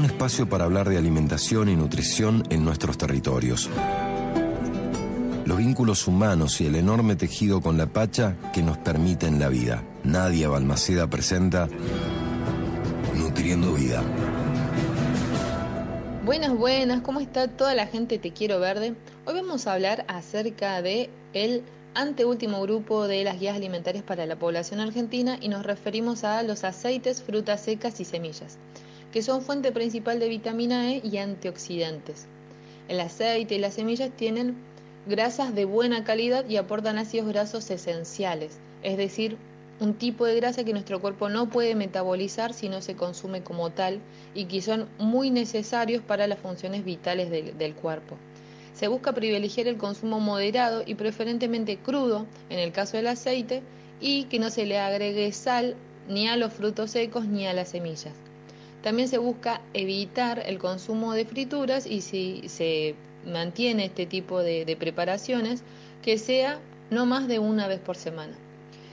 un espacio para hablar de alimentación y nutrición en nuestros territorios. Los vínculos humanos y el enorme tejido con la Pacha que nos permiten la vida. Nadia Balmaceda presenta Nutriendo Vida. Buenas, buenas, ¿cómo está toda la gente Te Quiero Verde? Hoy vamos a hablar acerca de el anteúltimo grupo de las guías alimentarias para la población argentina y nos referimos a los aceites, frutas secas y semillas, que son fuente principal de vitamina E y antioxidantes. El aceite y las semillas tienen grasas de buena calidad y aportan ácidos grasos esenciales, es decir, un tipo de grasa que nuestro cuerpo no puede metabolizar si no se consume como tal y que son muy necesarios para las funciones vitales del, cuerpo. Se busca privilegiar el consumo moderado y preferentemente crudo, en el caso del aceite, y que no se le agregue sal ni a los frutos secos ni a las semillas. También se busca evitar el consumo de frituras y si se mantiene este tipo de preparaciones, que sea no más de una vez por semana.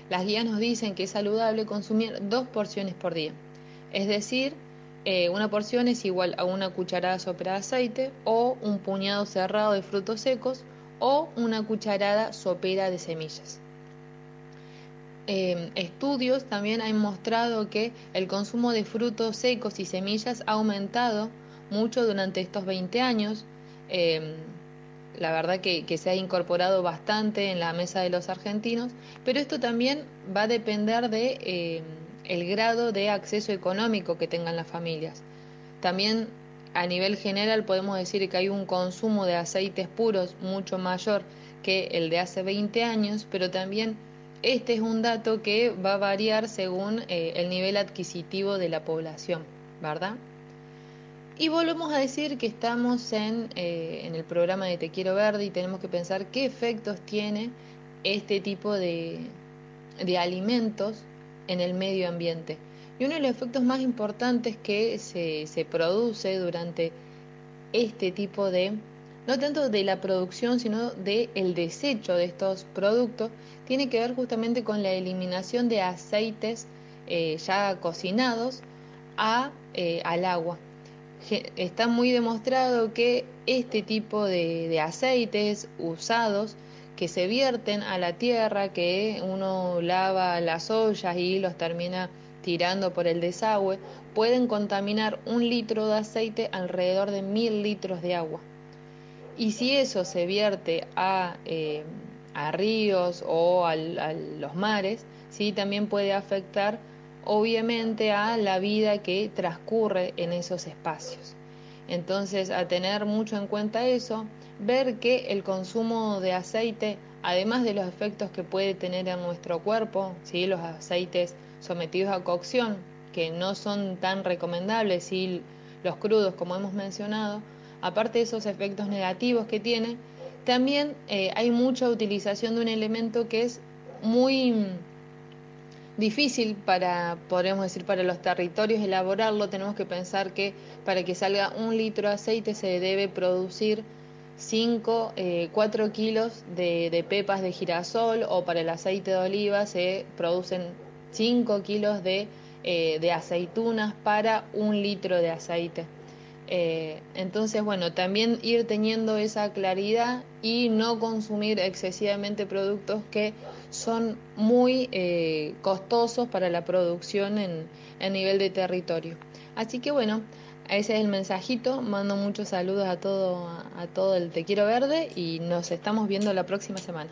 Las guías nos dicen que es saludable consumir dos porciones por día. Es decir, eh, una porción es igual a una cucharada sopera de aceite o un puñado cerrado de frutos secos o una cucharada sopera de semillas. Em, estudios también han mostrado que el consumo de frutos secos y semillas ha aumentado mucho durante estos 20 años. Em, la verdad que, se ha incorporado bastante en la mesa de los argentinos, pero esto también va a depender de eh, el grado de acceso económico que tengan las familias. También a nivel general podemos decir que hay un consumo de aceites puros mucho mayor que el de hace 20 años, pero también este es un dato que va a variar según eh, el nivel adquisitivo de la población, ¿verdad? Y volvemos a decir que estamos en, eh, en el programa de Te Quiero Verde y tenemos que pensar qué efectos tiene este tipo de, de alimentos en el medio ambiente. Y uno de los efectos más importantes que se, se produce durante este tipo de, no tanto de la producción, sino de el desecho de estos productos, tiene que ver justamente con la eliminación de aceites eh, ya cocinados a, eh, al agua está muy demostrado que este tipo de, aceites usados que se vierten a la tierra, que uno lava las ollas y los termina tirando por el desagüe, pueden contaminar un litro de aceite alrededor de mil litros de agua. Y si eso se vierte a, eh, a ríos o a los mares, ¿sí? también puede afectar obviamente a la vida que transcurre en esos espacios. Entonces, a tener mucho en cuenta eso, ver que el consumo de aceite, además de los efectos que puede tener en nuestro cuerpo, ¿sí? los aceites sometidos a cocción, que no son tan recomendables, y los crudos, como hemos mencionado, aparte de esos efectos negativos que tiene, también eh, hay mucha utilización de un elemento que es muy difícil para, podríamos decir, para los territorios elaborarlo. Tenemos que pensar que para que salga un litro de aceite se debe producir 5, 4 eh, kilos de, pepas de girasol o para el aceite de oliva se producen 5 kilos de, eh, de aceitunas para un litro de aceite. Eh, entonces, bueno, también ir teniendo esa claridad y no consumir excesivamente productos que son muy eh, costosos para la producción en, en nivel de territorio. Así que bueno, ese es el mensajito. Mando muchos saludos a todo, a todo el Te Quiero Verde y nos estamos viendo la próxima semana.